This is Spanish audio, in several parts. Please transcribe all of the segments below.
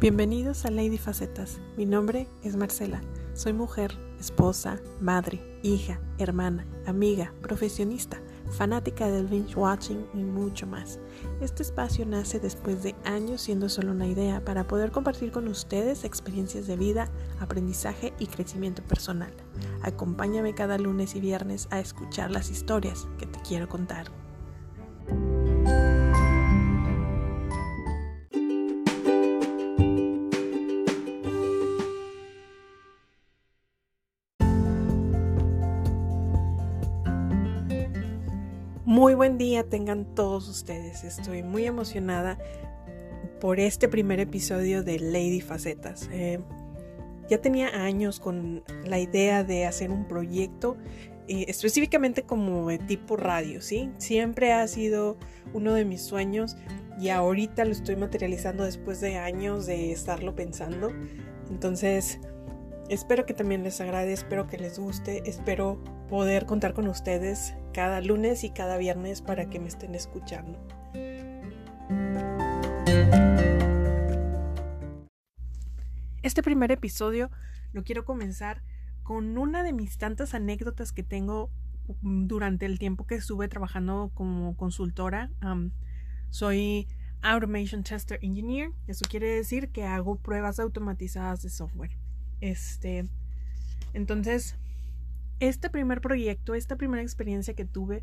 Bienvenidos a Lady Facetas. Mi nombre es Marcela. Soy mujer, esposa, madre, hija, hermana, amiga, profesionista, fanática del binge watching y mucho más. Este espacio nace después de años siendo solo una idea para poder compartir con ustedes experiencias de vida, aprendizaje y crecimiento personal. Acompáñame cada lunes y viernes a escuchar las historias que te quiero contar. Muy buen día tengan todos ustedes. Estoy muy emocionada por este primer episodio de Lady Facetas. Eh, ya tenía años con la idea de hacer un proyecto eh, específicamente como de tipo radio, ¿sí? Siempre ha sido uno de mis sueños y ahorita lo estoy materializando después de años de estarlo pensando. Entonces, espero que también les agrade, espero que les guste, espero poder contar con ustedes cada lunes y cada viernes para que me estén escuchando. Este primer episodio lo quiero comenzar con una de mis tantas anécdotas que tengo mm, durante el tiempo que estuve trabajando como consultora. soy Automation Tester Engineer. Eso quiere decir que hago pruebas automatizadas de software. Este, entonces, este primer proyecto, esta primera experiencia que tuve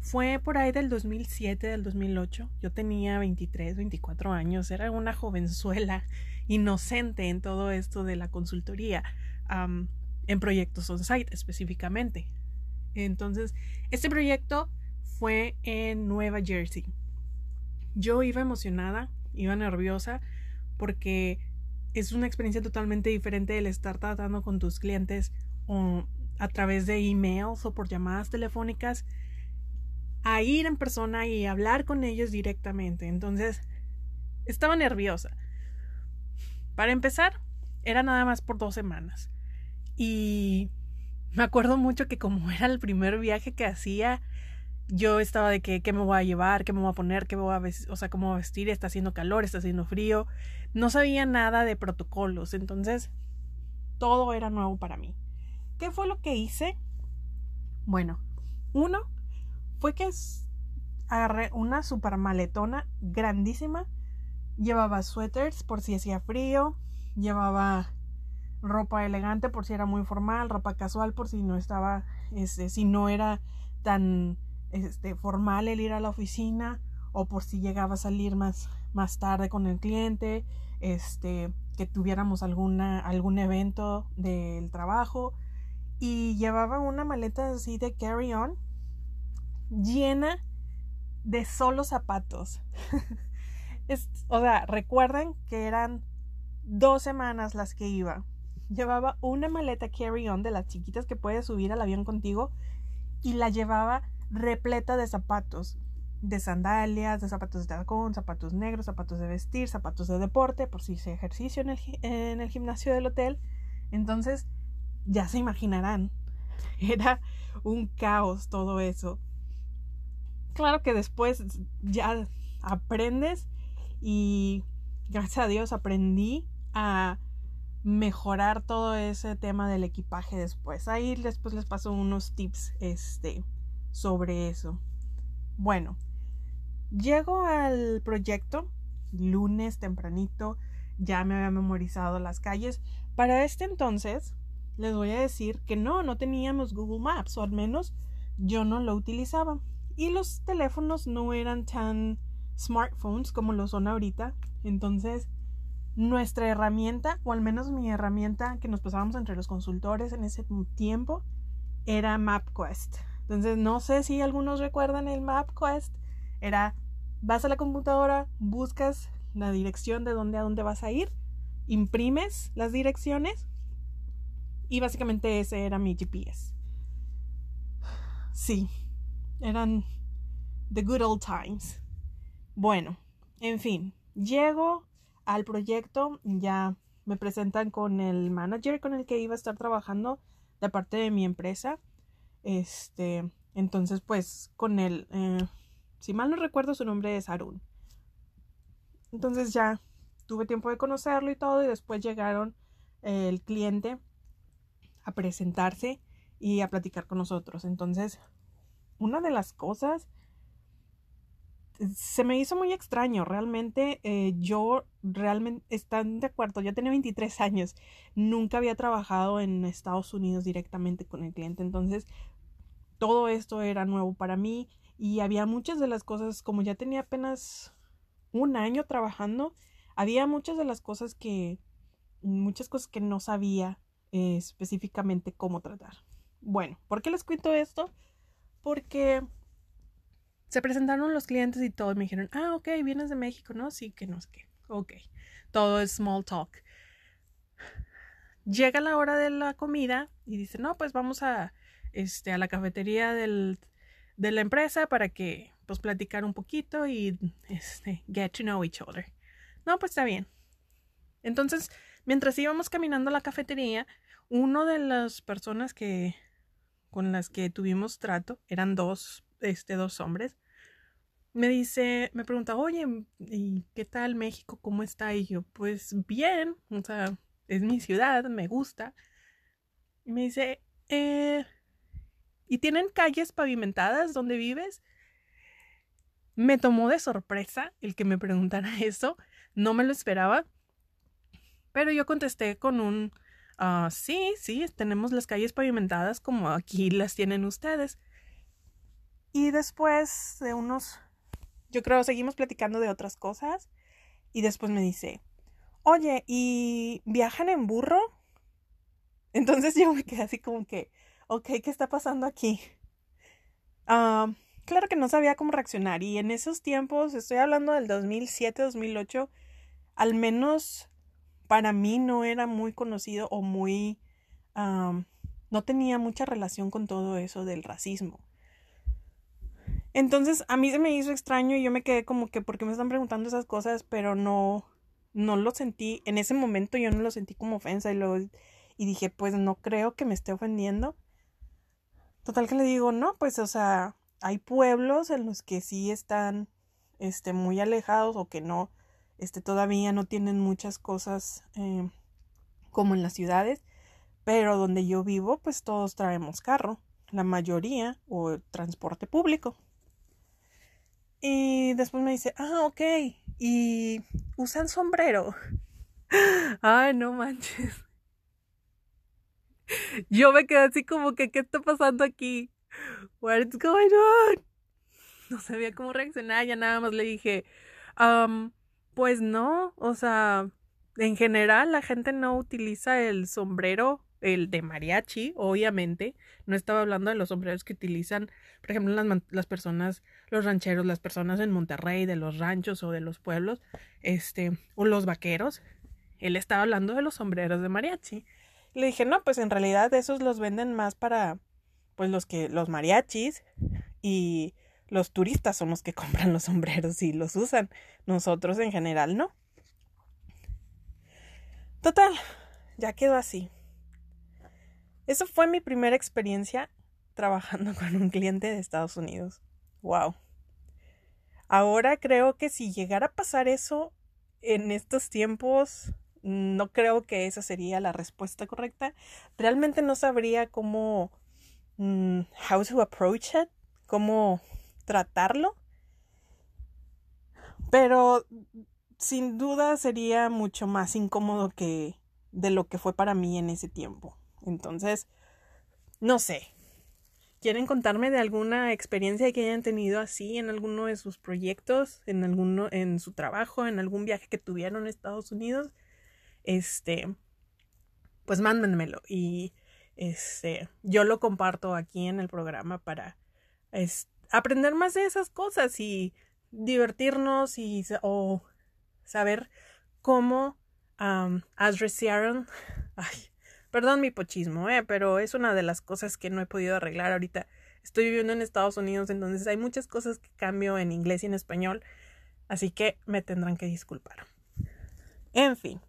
fue por ahí del 2007, del 2008. Yo tenía 23, 24 años, era una jovenzuela inocente en todo esto de la consultoría, en proyectos on-site específicamente. Entonces, este proyecto fue en Nueva Jersey. Yo iba emocionada, iba nerviosa, porque es una experiencia totalmente diferente del estar tratando con tus clientes o a través de emails o por llamadas telefónicas a ir en persona y hablar con ellos directamente. Entonces, estaba nerviosa. Para empezar, era nada más por dos semanas. Y me acuerdo mucho que como era el primer viaje que hacía, yo estaba de que qué me voy a llevar, qué me voy a poner, qué voy a vestir, o sea, cómo voy a vestir, está haciendo calor, está haciendo frío. No sabía nada de protocolos, entonces todo era nuevo para mí. ¿Qué fue lo que hice? Bueno, uno fue que agarré una super maletona grandísima. Llevaba suéteres por si hacía frío. Llevaba ropa elegante por si era muy formal. Ropa casual por si no estaba, este, si no era tan este, formal el ir a la oficina. O por si llegaba a salir más, más tarde con el cliente. Este, que tuviéramos alguna, algún evento del trabajo y llevaba una maleta así de carry on llena de solo zapatos. o sea, recuerden que eran dos semanas las que iba. Llevaba una maleta carry on de las chiquitas que puedes subir al avión contigo y la llevaba repleta de zapatos, de sandalias, de zapatos de tacón, zapatos negros, zapatos de vestir, zapatos de deporte, por si hice ejercicio en el, en el gimnasio del hotel. Entonces, ya se imaginarán. Era un caos todo eso. Claro que después ya aprendes y gracias a Dios aprendí a mejorar todo ese tema del equipaje después. Ahí después les paso unos tips este sobre eso. Bueno, llego al proyecto lunes tempranito, ya me había memorizado las calles. Para este entonces les voy a decir que no, no teníamos Google Maps, o al menos yo no lo utilizaba. Y los teléfonos no eran tan smartphones como lo son ahorita. Entonces, nuestra herramienta, o al menos mi herramienta que nos pasábamos entre los consultores en ese tiempo, era MapQuest. Entonces, no sé si algunos recuerdan el MapQuest. Era, vas a la computadora, buscas la dirección de dónde a dónde vas a ir, imprimes las direcciones y básicamente ese era mi GPS. Sí, eran the good old times. Bueno, en fin, llego al proyecto, ya me presentan con el manager con el que iba a estar trabajando de parte de mi empresa. Este, entonces pues con él, eh, si mal no recuerdo su nombre es Arun. Entonces ya tuve tiempo de conocerlo y todo, y después llegaron eh, el cliente a presentarse y a platicar con nosotros. Entonces, una de las cosas se me hizo muy extraño. Realmente eh, yo, realmente, están de acuerdo, yo tenía 23 años, nunca había trabajado en Estados Unidos directamente con el cliente, entonces todo esto era nuevo para mí y había muchas de las cosas, como ya tenía apenas un año trabajando, había muchas de las cosas que, muchas cosas que no sabía eh, específicamente cómo tratar. Bueno, ¿por qué les cuento esto? Porque se presentaron los clientes y todo, me dijeron, ah, ok, vienes de México, ¿no? Sí, que no sé qué. Ok, todo es small talk. Llega la hora de la comida y dice, no, pues vamos a, este, a la cafetería del, de la empresa para que, pues, platicar un poquito y, este, get to know each other. No, pues está bien. Entonces, mientras íbamos caminando a la cafetería, uno de las personas que con las que tuvimos trato, eran dos, este, dos hombres, me dice, me pregunta, oye, ¿y qué tal México? ¿Cómo está? Y yo, pues bien, o sea, es mi ciudad, me gusta. Y me dice, eh, ¿y tienen calles pavimentadas donde vives? Me tomó de sorpresa el que me preguntara eso, no me lo esperaba, pero yo contesté con un, Ah, sí, sí, tenemos las calles pavimentadas como aquí las tienen ustedes. Y después de unos, yo creo, seguimos platicando de otras cosas. Y después me dice, oye, ¿y viajan en burro? Entonces yo me quedé así como que, ok, ¿qué está pasando aquí? Ah, claro que no sabía cómo reaccionar. Y en esos tiempos, estoy hablando del 2007, 2008, al menos para mí no era muy conocido o muy... no tenía mucha relación con todo eso del racismo. Entonces a mí se me hizo extraño y yo me quedé como que porque me están preguntando esas cosas, pero no, no lo sentí, en ese momento yo no lo sentí como ofensa y luego y dije, pues no creo que me esté ofendiendo. Total que le digo, no, pues o sea, hay pueblos en los que sí están este muy alejados o que no este, todavía no tienen muchas cosas eh, como en las ciudades, pero donde yo vivo, pues todos traemos carro, la mayoría, o transporte público. Y después me dice, ah, ok, y usan sombrero. Ay, no manches. Yo me quedé así como que, ¿qué está pasando aquí? What's going on? No sabía cómo reaccionar, ya nada más le dije, um, pues no, o sea, en general la gente no utiliza el sombrero, el de mariachi, obviamente. No estaba hablando de los sombreros que utilizan, por ejemplo, las, las personas, los rancheros, las personas en Monterrey, de los ranchos o de los pueblos, este, o los vaqueros. Él estaba hablando de los sombreros de mariachi. Le dije, no, pues en realidad esos los venden más para, pues los que, los mariachis y los turistas son los que compran los sombreros y los usan. Nosotros en general no. Total, ya quedó así. Eso fue mi primera experiencia trabajando con un cliente de Estados Unidos. Wow. Ahora creo que si llegara a pasar eso en estos tiempos, no creo que esa sería la respuesta correcta. Realmente no sabría cómo, mm, how to approach it, cómo tratarlo. Pero sin duda sería mucho más incómodo que de lo que fue para mí en ese tiempo. Entonces, no sé. ¿Quieren contarme de alguna experiencia que hayan tenido así en alguno de sus proyectos, en alguno en su trabajo, en algún viaje que tuvieron a Estados Unidos? Este, pues mándenmelo y este, yo lo comparto aquí en el programa para este, aprender más de esas cosas y divertirnos y o saber cómo um, ay, perdón mi pochismo, eh, pero es una de las cosas que no he podido arreglar ahorita. Estoy viviendo en Estados Unidos, entonces hay muchas cosas que cambio en inglés y en español, así que me tendrán que disculpar. En fin,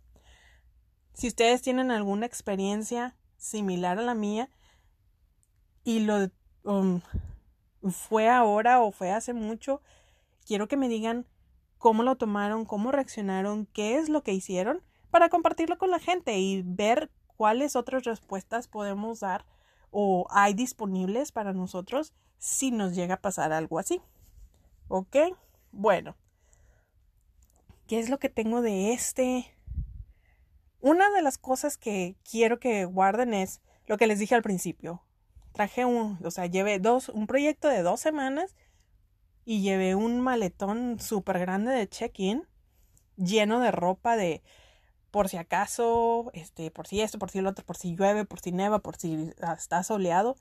si ustedes tienen alguna experiencia similar a la mía y lo um, fue ahora o fue hace mucho, quiero que me digan cómo lo tomaron, cómo reaccionaron, qué es lo que hicieron, para compartirlo con la gente y ver cuáles otras respuestas podemos dar o hay disponibles para nosotros si nos llega a pasar algo así. ¿Ok? Bueno. ¿Qué es lo que tengo de este? Una de las cosas que quiero que guarden es lo que les dije al principio. Traje un, o sea, llevé dos, un proyecto de dos semanas y llevé un maletón súper grande de check-in lleno de ropa de por si acaso, este, por si esto, por si el otro, por si llueve, por si neva, por si está soleado.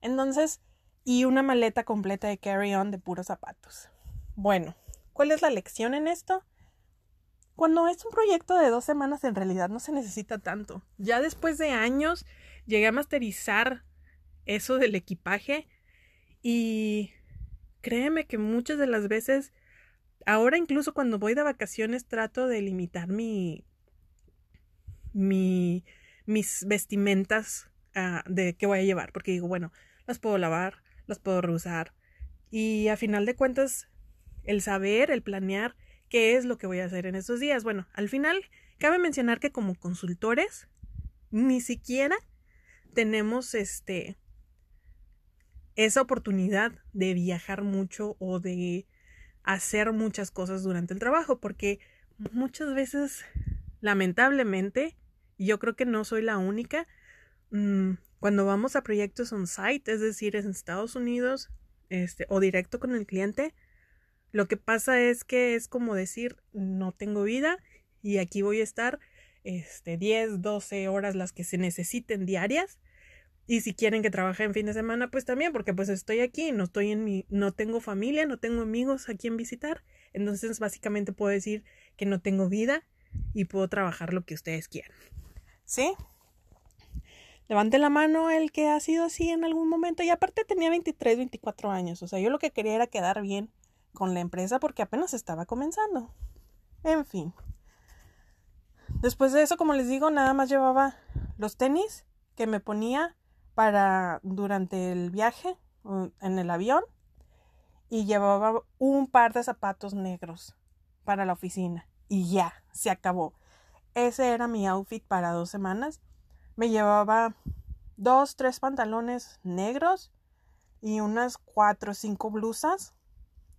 Entonces, y una maleta completa de carry-on de puros zapatos. Bueno, ¿cuál es la lección en esto? Cuando es un proyecto de dos semanas, en realidad no se necesita tanto. Ya después de años, llegué a masterizar eso del equipaje y créeme que muchas de las veces, ahora incluso cuando voy de vacaciones trato de limitar mi, mi mis vestimentas ah, de qué voy a llevar, porque digo, bueno, las puedo lavar, las puedo reusar y a final de cuentas el saber, el planear qué es lo que voy a hacer en esos días. Bueno, al final cabe mencionar que como consultores ni siquiera tenemos este esa oportunidad de viajar mucho o de hacer muchas cosas durante el trabajo, porque muchas veces, lamentablemente, yo creo que no soy la única, mm, cuando vamos a proyectos on-site, es decir, en Estados Unidos, este, o directo con el cliente, lo que pasa es que es como decir, no tengo vida y aquí voy a estar este, 10, 12 horas las que se necesiten diarias y si quieren que trabaje en fin de semana, pues también, porque pues estoy aquí, no estoy en mi, no tengo familia, no tengo amigos a quien visitar. Entonces, básicamente puedo decir que no tengo vida y puedo trabajar lo que ustedes quieran. ¿Sí? Levante la mano el que ha sido así en algún momento. Y aparte tenía 23, 24 años. O sea, yo lo que quería era quedar bien con la empresa porque apenas estaba comenzando. En fin. Después de eso, como les digo, nada más llevaba los tenis que me ponía para durante el viaje en el avión y llevaba un par de zapatos negros para la oficina y ya, se acabó. Ese era mi outfit para dos semanas. Me llevaba dos, tres pantalones negros y unas cuatro o cinco blusas,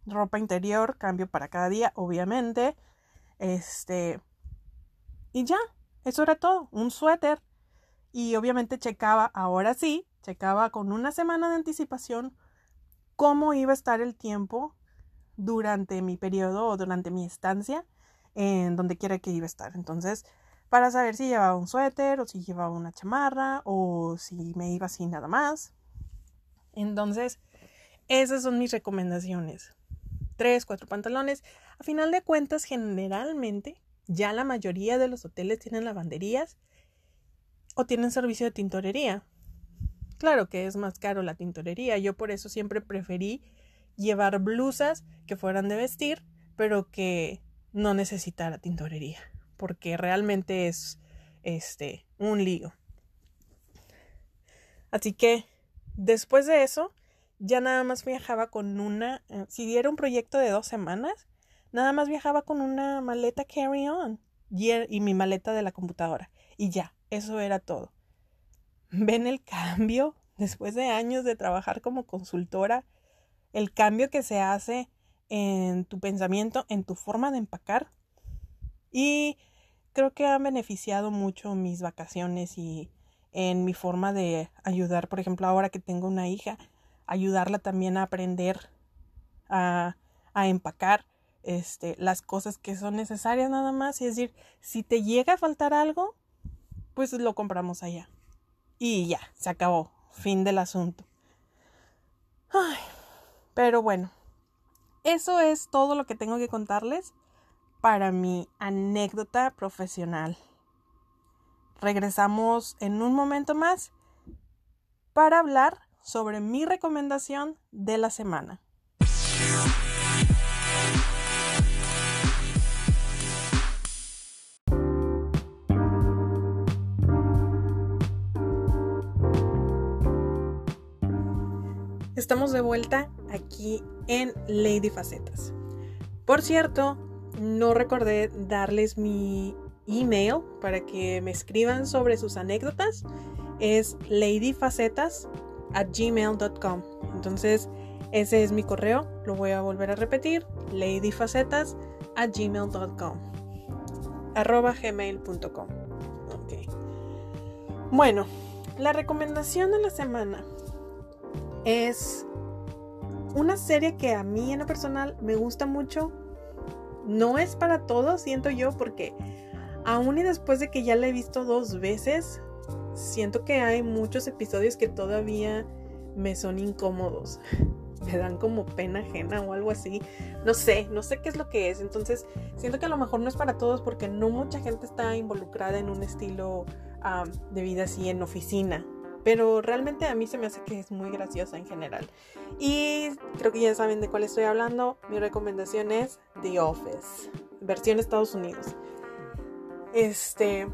ropa interior, cambio para cada día, obviamente. Este, y ya, eso era todo, un suéter y obviamente checaba, ahora sí, checaba con una semana de anticipación cómo iba a estar el tiempo durante mi periodo o durante mi estancia en donde quiera que iba a estar. Entonces, para saber si llevaba un suéter o si llevaba una chamarra o si me iba así nada más. Entonces, esas son mis recomendaciones. Tres, cuatro pantalones. A final de cuentas, generalmente, ya la mayoría de los hoteles tienen lavanderías o tienen servicio de tintorería. Claro que es más caro la tintorería, yo por eso siempre preferí llevar blusas que fueran de vestir, pero que no necesitara tintorería, porque realmente es este un lío. Así que después de eso, ya nada más viajaba con una, eh, si era un proyecto de dos semanas, nada más viajaba con una maleta carry-on y, y mi maleta de la computadora. Y ya, eso era todo. ¿Ven el cambio? Después de años de trabajar como consultora, el cambio que se hace en tu pensamiento, en tu forma de empacar. Y creo que han beneficiado mucho mis vacaciones y en mi forma de ayudar, por ejemplo, ahora que tengo una hija, ayudarla también a aprender a, a empacar este, las cosas que son necesarias nada más. Y es decir, si te llega a faltar algo, pues lo compramos allá. Y ya, se acabó. Fin del asunto. Ay, pero bueno, eso es todo lo que tengo que contarles para mi anécdota profesional. Regresamos en un momento más para hablar sobre mi recomendación de la semana. Estamos de vuelta aquí en Lady Facetas. Por cierto, no recordé darles mi email para que me escriban sobre sus anécdotas. Es ladyfacetas at gmail.com. Entonces, ese es mi correo. Lo voy a volver a repetir. ladyfacetas at gmail.com. Arroba gmail.com. Bueno, la recomendación de la semana es una serie que a mí en lo personal me gusta mucho. No es para todos, siento yo, porque aún y después de que ya la he visto dos veces, siento que hay muchos episodios que todavía me son incómodos. Me dan como pena ajena o algo así. No sé, no sé qué es lo que es. Entonces, siento que a lo mejor no es para todos porque no mucha gente está involucrada en un estilo de vida así en oficina. Pero realmente a mí se me hace que es muy graciosa en general. Y creo que ya saben de cuál estoy hablando. Mi recomendación es The Office, versión Estados Unidos. Este,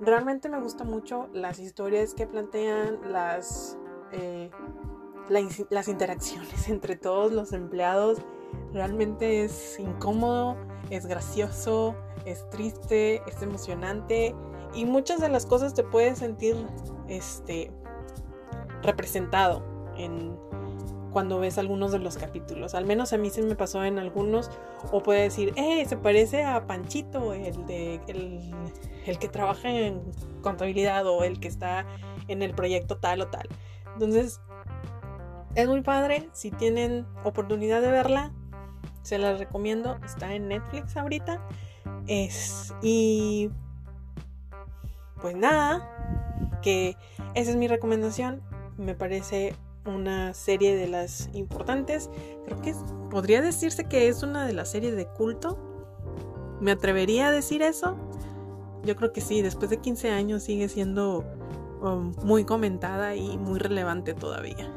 realmente me gusta mucho las historias que plantean, las, eh, las interacciones entre todos los empleados. Realmente es incómodo, es gracioso, es triste, es emocionante y muchas de las cosas te puedes sentir este representado en cuando ves algunos de los capítulos. Al menos a mí se me pasó en algunos. O puede decir, eh, se parece a Panchito, el, de, el, que trabaja en contabilidad o el que está en el proyecto tal o tal. Entonces, es muy padre. Si tienen oportunidad de verla, se la recomiendo. Está en Netflix ahorita. Es, y pues nada, que esa es mi recomendación. Me parece una serie de las importantes. Creo que podría decirse que es una de las series de culto. ¿Me atrevería a decir eso? Yo creo que sí, después de 15 años sigue siendo um, muy comentada y muy relevante todavía.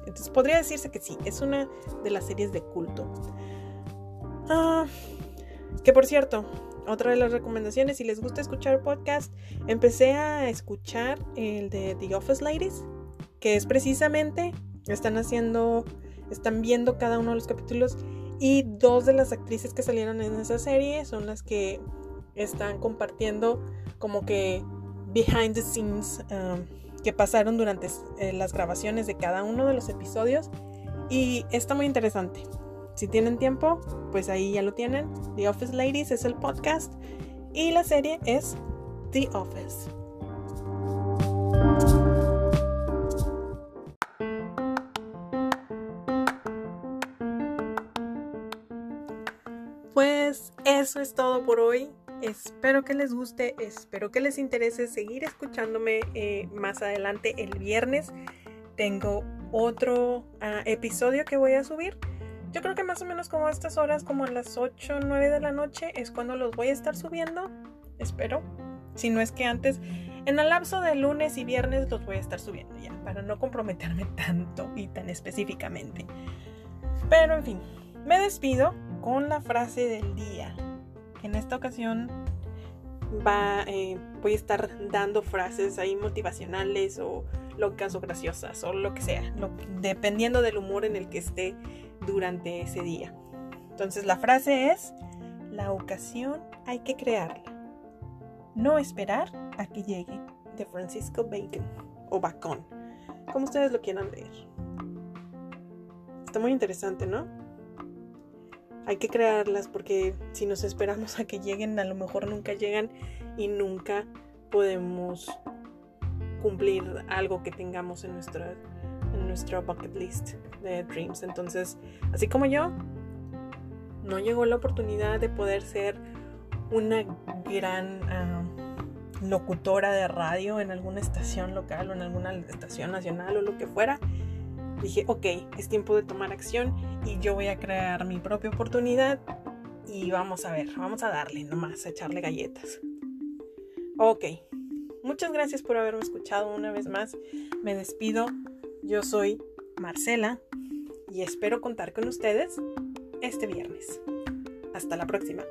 Entonces podría decirse que sí, es una de las series de culto. Ah, que por cierto, otra de las recomendaciones, si les gusta escuchar podcast, empecé a escuchar el de The Office Ladies que es precisamente, están haciendo, están viendo cada uno de los capítulos y dos de las actrices que salieron en esa serie son las que están compartiendo como que behind the scenes um, que pasaron durante eh, las grabaciones de cada uno de los episodios y está muy interesante. Si tienen tiempo, pues ahí ya lo tienen. The Office Ladies es el podcast y la serie es The Office. Eso es todo por hoy. Espero que les guste, espero que les interese seguir escuchándome eh, más adelante el viernes. Tengo otro ah, episodio que voy a subir. Yo creo que más o menos como a estas horas, como a las 8 o 9 de la noche, es cuando los voy a estar subiendo. Espero. Si no es que antes, en el lapso de lunes y viernes los voy a estar subiendo ya, para no comprometerme tanto y tan específicamente. Pero en fin, me despido con la frase del día. En esta ocasión va, eh, voy a estar dando frases ahí motivacionales o locas o graciosas o lo que sea, dependiendo del humor en el que esté durante ese día. Entonces la frase es, la ocasión hay que crearla, no esperar a que llegue, de Francisco Bacon o Bacon, como ustedes lo quieran leer. Está muy interesante, ¿no? Hay que crearlas porque si nos esperamos a que lleguen, a lo mejor nunca llegan y nunca podemos cumplir algo que tengamos en nuestra, en nuestra bucket list de dreams. Entonces, así como yo, no llegó la oportunidad de poder ser una gran ah, locutora de radio en alguna estación local o en alguna estación nacional o lo que fuera dije, ok, es tiempo de tomar acción y yo voy a crear mi propia oportunidad y vamos a ver, vamos a darle nomás, a echarle galletas. Ok, muchas gracias por haberme escuchado una vez más. Me despido, yo soy Marcela y espero contar con ustedes este viernes. Hasta la próxima.